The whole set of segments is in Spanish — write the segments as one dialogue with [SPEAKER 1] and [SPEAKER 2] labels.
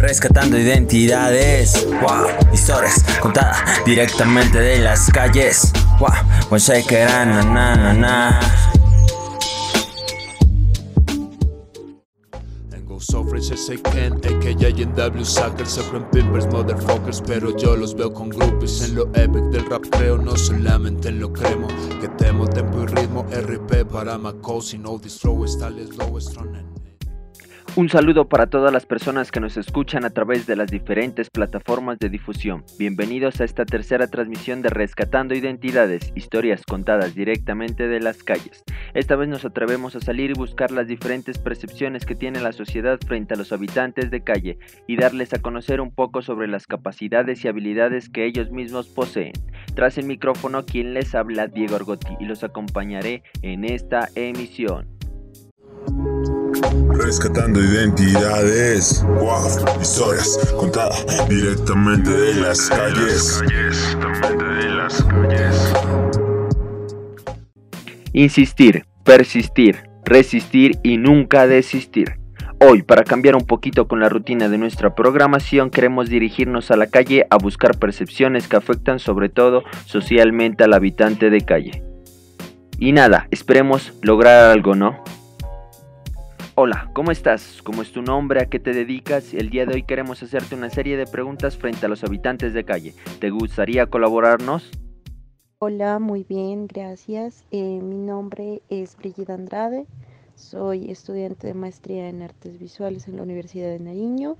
[SPEAKER 1] Rescatando identidades, wow, historias contadas directamente de las calles, wow, sé que na na na na.
[SPEAKER 2] Sofrens S.A.K.N. AKA en W Suckers Sufren Pimpers, motherfuckers Pero yo los veo con groupies. En lo epic del rap creo No solamente en lo cremo. Que temo tempo y ritmo RP para Macosi No distro tales low strong
[SPEAKER 3] un saludo para todas las personas que nos escuchan a través de las diferentes plataformas de difusión. Bienvenidos a esta tercera transmisión de Rescatando Identidades, historias contadas directamente de las calles. Esta vez nos atrevemos a salir y buscar las diferentes percepciones que tiene la sociedad frente a los habitantes de calle y darles a conocer un poco sobre las capacidades y habilidades que ellos mismos poseen. Tras el micrófono, quien les habla, Diego Argotti, y los acompañaré en esta emisión.
[SPEAKER 4] Rescatando identidades, wow, historias contadas directamente de las calles.
[SPEAKER 3] Insistir, persistir, resistir y nunca desistir. Hoy, para cambiar un poquito con la rutina de nuestra programación, queremos dirigirnos a la calle a buscar percepciones que afectan sobre todo socialmente al habitante de calle. Y nada, esperemos lograr algo, ¿no? Hola, ¿cómo estás? ¿Cómo es tu nombre? ¿A qué te dedicas? El día de hoy queremos hacerte una serie de preguntas frente a los habitantes de calle. ¿Te gustaría colaborarnos?
[SPEAKER 5] Hola, muy bien, gracias. Eh, mi nombre es Brigida Andrade. Soy estudiante de maestría en artes visuales en la Universidad de Nariño.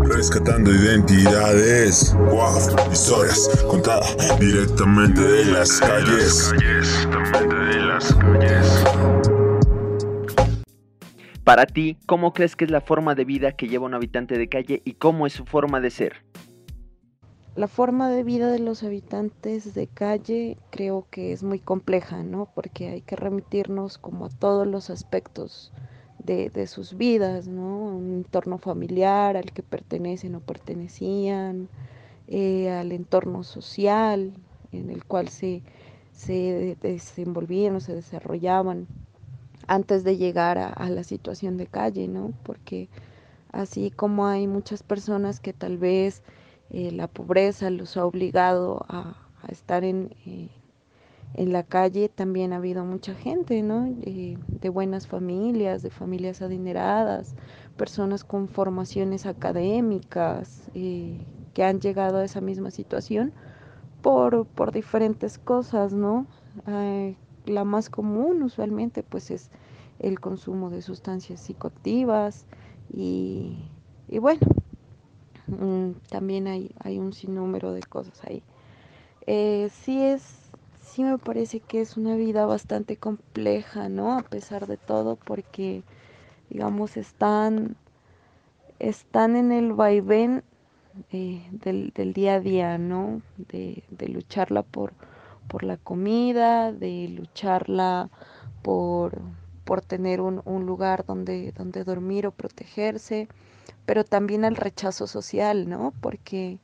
[SPEAKER 4] Rescatando identidades, wow, historias contadas directamente de las calles. Directamente de las calles.
[SPEAKER 3] Para ti, ¿cómo crees que es la forma de vida que lleva un habitante de calle y cómo es su forma de ser?
[SPEAKER 5] La forma de vida de los habitantes de calle creo que es muy compleja, ¿no? Porque hay que remitirnos como a todos los aspectos de, sus vidas, ¿no? Un entorno familiar al que pertenecen o pertenecían, eh, al entorno social en el cual se, se desenvolvían o se desarrollaban antes de llegar a, la situación de calle, ¿no? Porque así como hay muchas personas que tal vez eh, la pobreza los ha obligado a, estar en, eh, en la calle, también ha habido mucha gente, ¿no? Eh, de buenas familias, de familias adineradas, personas con formaciones académicas que han llegado a esa misma situación por, por diferentes cosas, ¿no? La más común usualmente pues es el consumo de sustancias psicoactivas y, bueno, mm, también hay, hay, un sinnúmero de cosas ahí. Eh, sí es, sí me parece que es una vida bastante compleja, ¿no? A pesar de todo, porque digamos están, están en el vaivén eh, del, del, día a día, ¿no? De, de lucharla por por la comida, de lucharla por, por tener un, lugar donde, donde dormir o protegerse, pero también al rechazo social, ¿no? Porque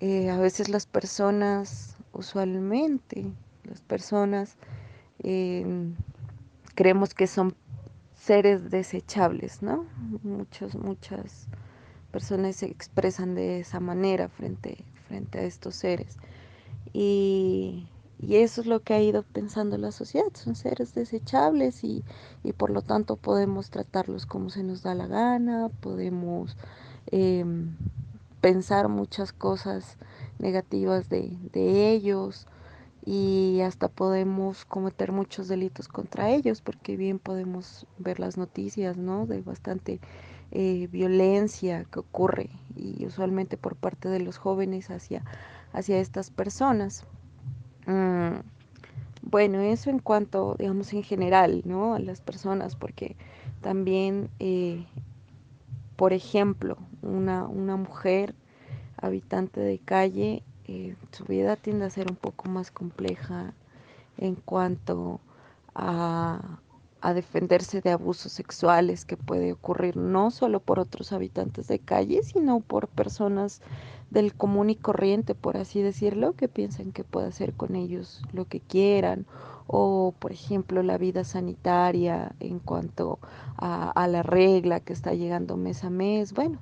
[SPEAKER 5] eh, a veces las personas, usualmente, las personas em, creemos que son seres desechables, ¿no? Muchos, muchas personas se expresan de esa manera frente, frente a estos seres. Y, y eso es lo que ha ido pensando la sociedad. Son seres desechables y, por lo tanto podemos tratarlos como se nos da la gana, podemos em, pensar muchas cosas negativas de, ellos y hasta podemos cometer muchos delitos contra ellos porque bien podemos ver las noticias ¿no? de bastante eh, violencia que ocurre y usualmente por parte de los jóvenes hacia, hacia estas personas. Bueno, eso en cuanto, digamos, en general, ¿no? A las personas, porque también, eh, por ejemplo, una, una, mujer habitante de calle, eh, su vida tiende a ser un poco más compleja en cuanto a, a defenderse de abusos sexuales que puede ocurrir no solo por otros habitantes de calle, sino por personas del común y corriente, por así decirlo, que piensan que puede hacer con ellos lo que quieran, o por ejemplo la vida sanitaria en cuanto a, a la regla que está llegando mes a mes, bueno,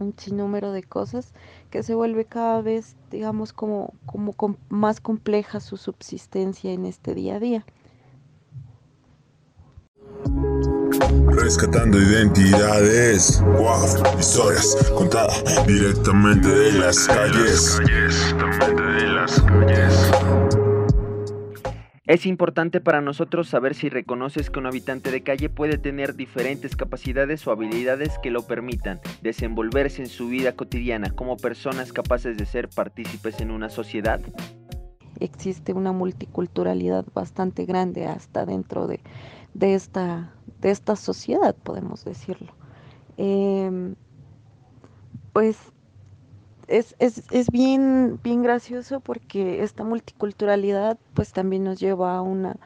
[SPEAKER 5] un sinnúmero de cosas que se vuelve cada vez, digamos, como, como más compleja su subsistencia en este día a día.
[SPEAKER 4] Rescatando identidades, wow, historias contadas directamente de las calles. De las calles.
[SPEAKER 3] Es importante para nosotros saber si reconoces que un habitante de calle puede tener diferentes capacidades o habilidades que lo permitan desenvolverse en su vida cotidiana como personas capaces de ser partícipes en una sociedad.
[SPEAKER 5] Existe una multiculturalidad bastante grande hasta dentro de, esta, de esta sociedad, podemos decirlo. Em, pues es, es, es, bien, bien gracioso porque esta multiculturalidad pues también nos lleva a una,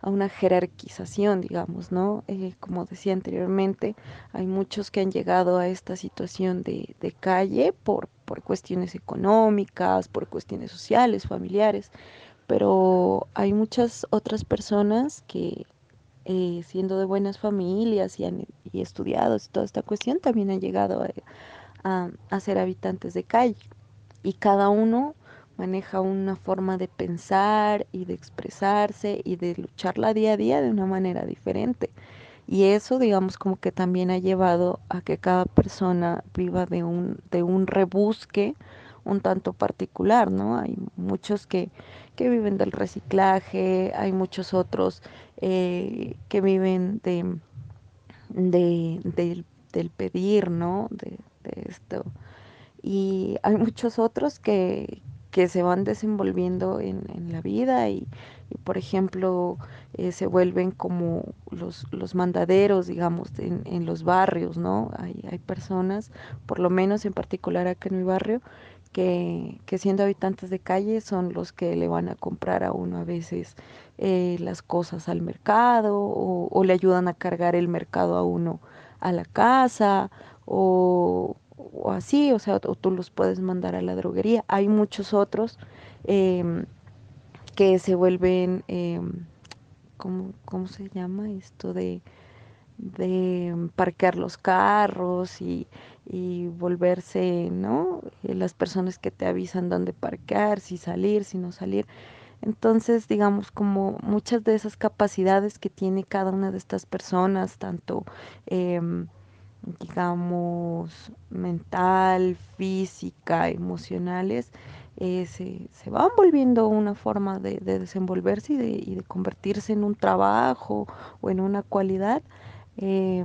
[SPEAKER 5] a una jerarquización, digamos, ¿no? Eh, como decía anteriormente, hay muchos que han llegado a esta situación de, de calle por, por cuestiones económicas, por cuestiones sociales, familiares, pero hay muchas otras personas que eh, siendo de buenas familias y, han, y estudiados y toda esta cuestión también han llegado a a, ser habitantes de calle. Y cada uno maneja una forma de pensar y de expresarse y de lucharla día a día de una manera diferente. Y eso, digamos, como que también ha llevado a que cada persona viva de un, de un rebusque un tanto particular, ¿no? Hay muchos que, que viven del reciclaje, hay muchos otros eh, que viven de, de, del pedir, ¿no? De, esto. Y hay muchos otros que, que se van desenvolviendo en, en la vida y, por ejemplo, eh, se vuelven como los, los mandaderos, digamos, en, en, los barrios, ¿no? Hay, hay personas, por lo menos en particular acá en mi barrio, que, que, siendo habitantes de calle son los que le van a comprar a uno a veces eh, las cosas al mercado o, le ayudan a cargar el mercado a uno a la casa o, así, o sea, o tú los puedes mandar a la droguería. Hay muchos otros em, que se vuelven, eh, ¿cómo, se llama esto? De, de parquear los carros y, y volverse, ¿no? Eh, las personas que te avisan dónde parquear, si salir, si no salir. Entonces, digamos, como muchas de esas capacidades que tiene cada una de estas personas, tanto eh, digamos, mental, física, emocionales, eh, se, se, van volviendo una forma de, desenvolverse y de, convertirse en un trabajo o en una cualidad eh,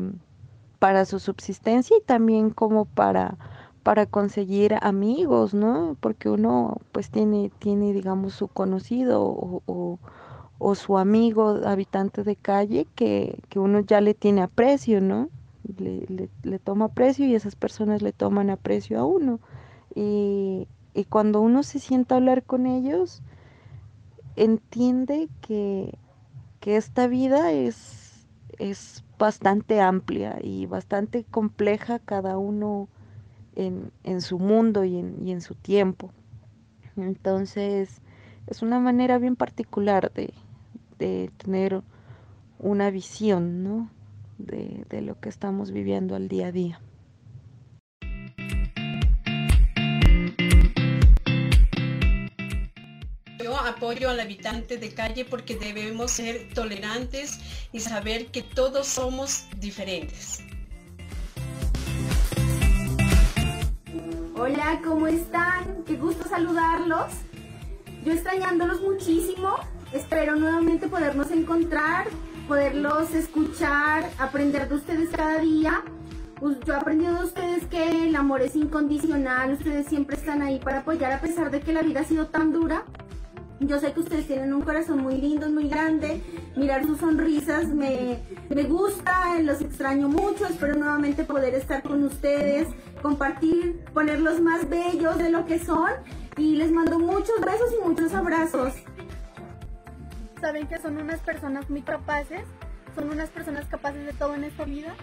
[SPEAKER 5] para su subsistencia y también como para, para conseguir amigos, ¿no? Porque uno pues tiene, tiene digamos, su conocido o, o, su amigo habitante de calle que, que uno ya le tiene aprecio, ¿no? le, le, toma aprecio y esas personas le toman aprecio a uno. Y, y cuando uno se sienta a hablar con ellos, entiende que, que esta vida es, es bastante amplia y bastante compleja cada uno en, en su mundo y en, y en, su tiempo. Entonces, es una manera bien particular de, de tener una visión, ¿no? de, de lo que estamos viviendo al día a día.
[SPEAKER 6] Yo apoyo al habitante de calle porque debemos ser tolerantes y saber que todos somos diferentes.
[SPEAKER 7] Hola, ¿cómo están? Qué gusto saludarlos. Yo extrañándolos muchísimo. Espero nuevamente podernos encontrar poderlos escuchar, aprender de ustedes cada día. Yo he aprendido de ustedes que el amor es incondicional, ustedes siempre están ahí para apoyar a pesar de que la vida ha sido tan dura. Yo sé que ustedes tienen un corazón muy lindo, muy grande. Mirar sus sonrisas me, me gusta, los extraño mucho. Espero nuevamente poder estar con ustedes, compartir, ponerlos más bellos de lo que son. Y les mando muchos besos y muchos abrazos
[SPEAKER 8] saben que son unas personas muy capaces, son unas personas capaces de todo en esta vida,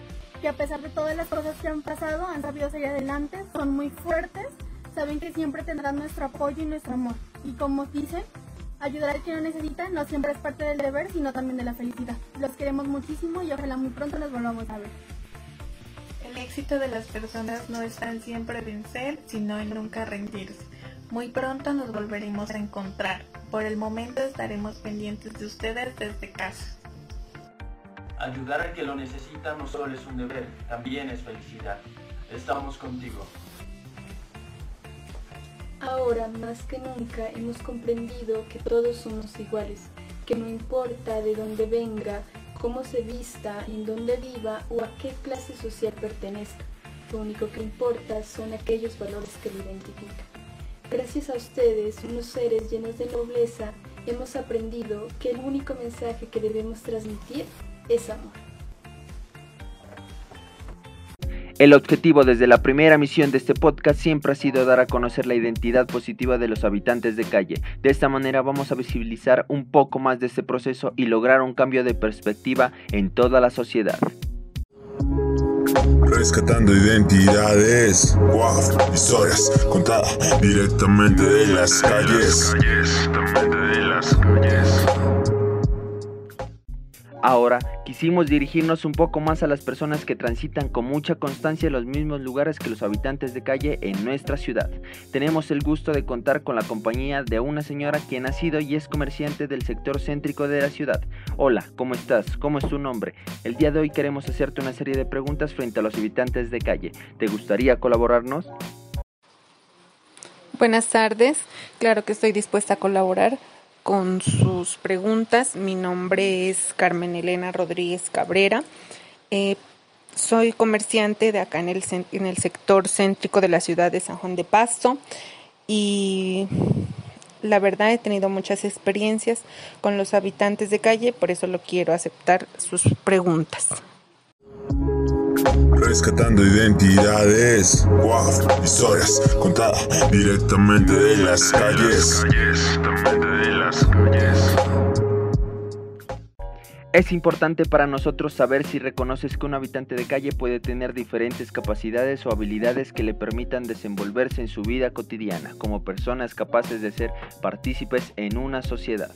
[SPEAKER 8] que a pesar de todas las cosas que han pasado han sabido salir adelante, son muy fuertes, saben que siempre tendrán nuestro apoyo y nuestro amor. Y como dicen, ayudar al que lo necesita no siempre es parte del deber, sino también de la felicidad. Los queremos muchísimo y ojalá muy pronto nos volvamos a ver.
[SPEAKER 9] El éxito de las personas no está en siempre vencer, sino en nunca rendirse. Muy pronto nos volveremos a encontrar. Por el momento estaremos pendientes de ustedes desde casa.
[SPEAKER 10] Ayudar al que lo necesita no solo es un deber, también es felicidad. Estamos contigo.
[SPEAKER 11] Ahora más que nunca hemos comprendido que todos somos iguales, que no importa de dónde venga, cómo se vista, en dónde viva o a qué clase social pertenezca. Lo único que importa son aquellos valores que lo identifican. Gracias a ustedes, unos seres llenos de nobleza, hemos aprendido que el único mensaje que debemos transmitir es amor.
[SPEAKER 3] El objetivo desde la primera misión de este podcast siempre ha sido dar a conocer la identidad positiva de los habitantes de calle. De esta manera vamos a visibilizar un poco más de este proceso y lograr un cambio de perspectiva en toda la sociedad.
[SPEAKER 4] Rescatando identidades, wow, historias contadas directamente de las calles. de las calles.
[SPEAKER 3] Ahora quisimos dirigirnos un poco más a las personas que transitan con mucha constancia los mismos lugares que los habitantes de calle en nuestra ciudad. Tenemos el gusto de contar con la compañía de una señora quien ha sido y es comerciante del sector céntrico de la ciudad. Hola, ¿cómo estás? ¿Cómo es tu nombre? El día de hoy queremos hacerte una serie de preguntas frente a los habitantes de calle. ¿Te gustaría colaborarnos?
[SPEAKER 12] Buenas tardes, claro que estoy dispuesta a colaborar con sus preguntas. Mi nombre es Carmen Elena Rodríguez Cabrera. Eh, soy comerciante de acá en el, en el sector céntrico de la ciudad de San Juan de Pasto y la verdad he tenido muchas experiencias con los habitantes de calle, por eso lo quiero aceptar sus preguntas.
[SPEAKER 4] Rescatando identidades, wow, historias contadas directamente de las calles.
[SPEAKER 3] Es importante para nosotros saber si reconoces que un habitante de calle puede tener diferentes capacidades o habilidades que le permitan desenvolverse en su vida cotidiana como personas capaces de ser partícipes en una sociedad.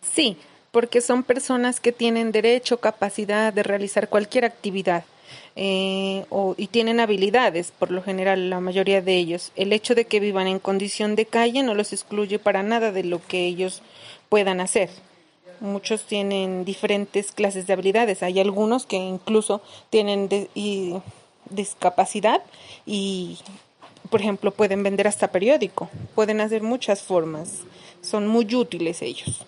[SPEAKER 12] Sí, porque son personas que tienen derecho, capacidad de realizar cualquier actividad. Eh, y tienen habilidades, por lo general la mayoría de ellos. El hecho de que vivan en condición de calle no los excluye para nada de lo que ellos puedan hacer. Muchos tienen diferentes clases de habilidades. Hay algunos que incluso tienen discapacidad y, por ejemplo, pueden vender hasta periódico. Pueden hacer muchas formas. Son muy útiles ellos.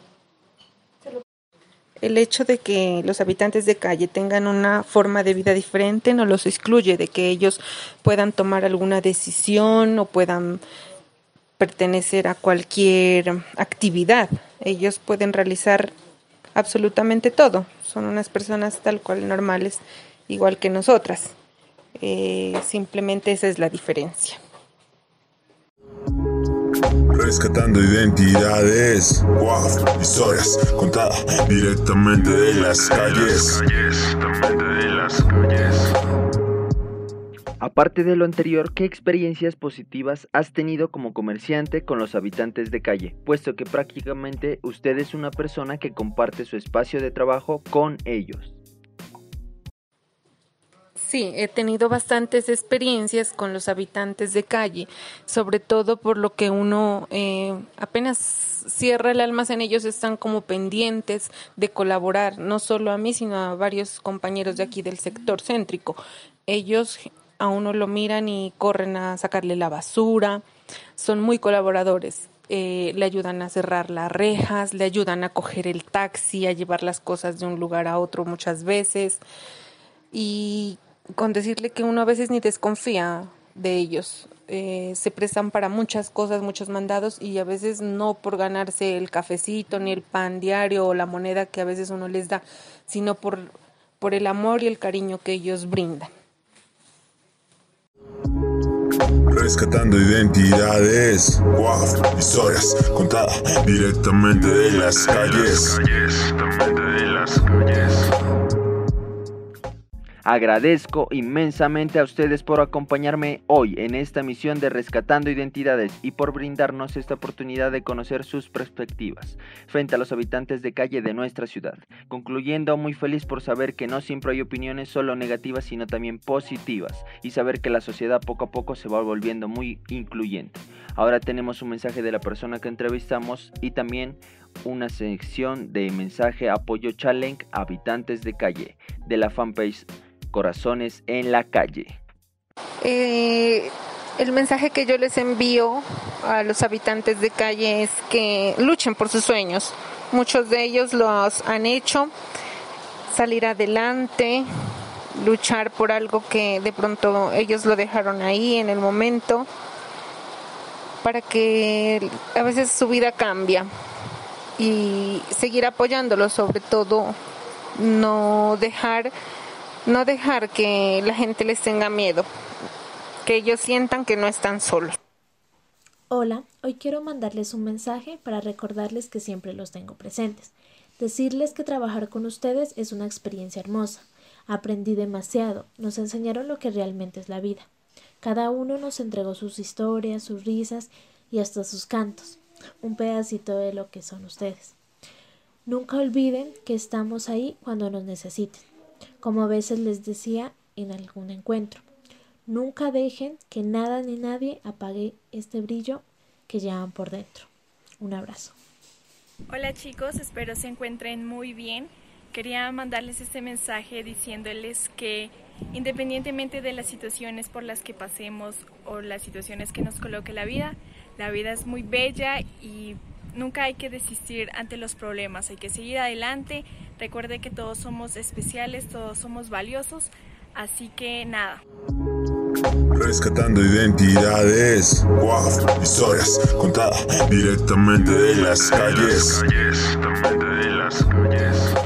[SPEAKER 12] El hecho de que los habitantes de calle tengan una forma de vida diferente no los excluye de que ellos puedan tomar alguna decisión o puedan pertenecer a cualquier actividad. Ellos pueden realizar absolutamente todo. Son unas personas tal cual normales, igual que nosotras. Eh, simplemente esa es la diferencia.
[SPEAKER 4] Rescatando identidades, wow, historias contadas directamente de las calles.
[SPEAKER 3] Aparte de lo anterior, ¿qué experiencias positivas has tenido como comerciante con los habitantes de calle? Puesto que prácticamente usted es una persona que comparte su espacio de trabajo con ellos.
[SPEAKER 12] Sí, he tenido bastantes experiencias con los habitantes de calle, sobre todo por lo que uno eh, apenas cierra el almacén, ellos están como pendientes de colaborar, no solo a mí, sino a varios compañeros de aquí del sector céntrico. Ellos a uno lo miran y corren a sacarle la basura, son muy colaboradores. Eh, le ayudan a cerrar las rejas, le ayudan a coger el taxi, a llevar las cosas de un lugar a otro muchas veces. Y con decirle que uno a veces ni desconfía de ellos. Eh, se prestan para muchas cosas, muchos mandados y a veces no por ganarse el cafecito ni el pan diario o la moneda que a veces uno les da, sino por, por el amor y el cariño que ellos brindan.
[SPEAKER 4] Rescatando identidades, wow, historias contadas directamente de las calles. De las calles.
[SPEAKER 3] Agradezco inmensamente a ustedes por acompañarme hoy en esta misión de Rescatando Identidades y por brindarnos esta oportunidad de conocer sus perspectivas frente a los habitantes de calle de nuestra ciudad. Concluyendo, muy feliz por saber que no siempre hay opiniones solo negativas, sino también positivas y saber que la sociedad poco a poco se va volviendo muy incluyente. Ahora tenemos un mensaje de la persona que entrevistamos y también una sección de mensaje apoyo challenge habitantes de calle de la fanpage Corazones en la calle.
[SPEAKER 12] Eh, el mensaje que yo les envío a los habitantes de calle es que luchen por sus sueños. Muchos de ellos los han hecho, salir adelante, luchar por algo que de pronto ellos lo dejaron ahí en el momento para que a veces su vida cambia y seguir apoyándolo, sobre todo no dejar no dejar que la gente les tenga miedo, que ellos sientan que no están solos.
[SPEAKER 13] Hola, hoy quiero mandarles un mensaje para recordarles que siempre los tengo presentes. Decirles que trabajar con ustedes es una experiencia hermosa. Aprendí demasiado, nos enseñaron lo que realmente es la vida. Cada uno nos entregó sus historias, sus risas y hasta sus cantos, un pedacito de lo que son ustedes. Nunca olviden que estamos ahí cuando nos necesiten, como a veces les decía en algún encuentro. Nunca dejen que nada ni nadie apague este brillo que llevan por dentro. Un abrazo.
[SPEAKER 14] Hola chicos, espero se encuentren muy bien. Quería mandarles este mensaje diciéndoles que Independientemente de las situaciones por las que pasemos o las situaciones que nos coloque la vida, la vida es muy bella y nunca hay que desistir ante los problemas, hay que seguir adelante. Recuerde que todos somos especiales, todos somos valiosos, así que nada.
[SPEAKER 4] Rescatando identidades, wow, historias contadas directamente de las calles. De las calles.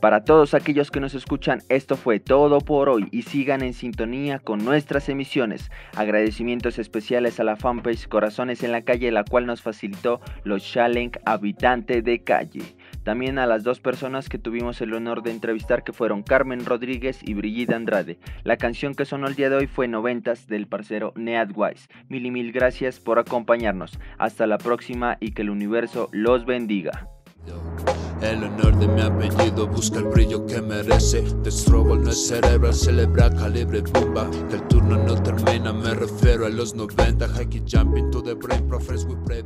[SPEAKER 3] Para todos aquellos que nos escuchan, esto fue todo por hoy y sigan en sintonía con nuestras emisiones. Agradecimientos especiales a la fanpage Corazones en la calle, la cual nos facilitó los challenge habitante de calle. También a las dos personas que tuvimos el honor de entrevistar que fueron Carmen Rodríguez y Brigitte Andrade. La canción que sonó el día de hoy fue Noventas del parcero Neadwise. Mil y mil gracias por acompañarnos. Hasta la próxima y que el universo los bendiga.
[SPEAKER 2] El honor de mi apellido busca el brillo que merece. The struggle no es cerebral, celebra calibre bomba. Que el turno no termina, me refiero a los 90. High jumping to the brain, profes we pray,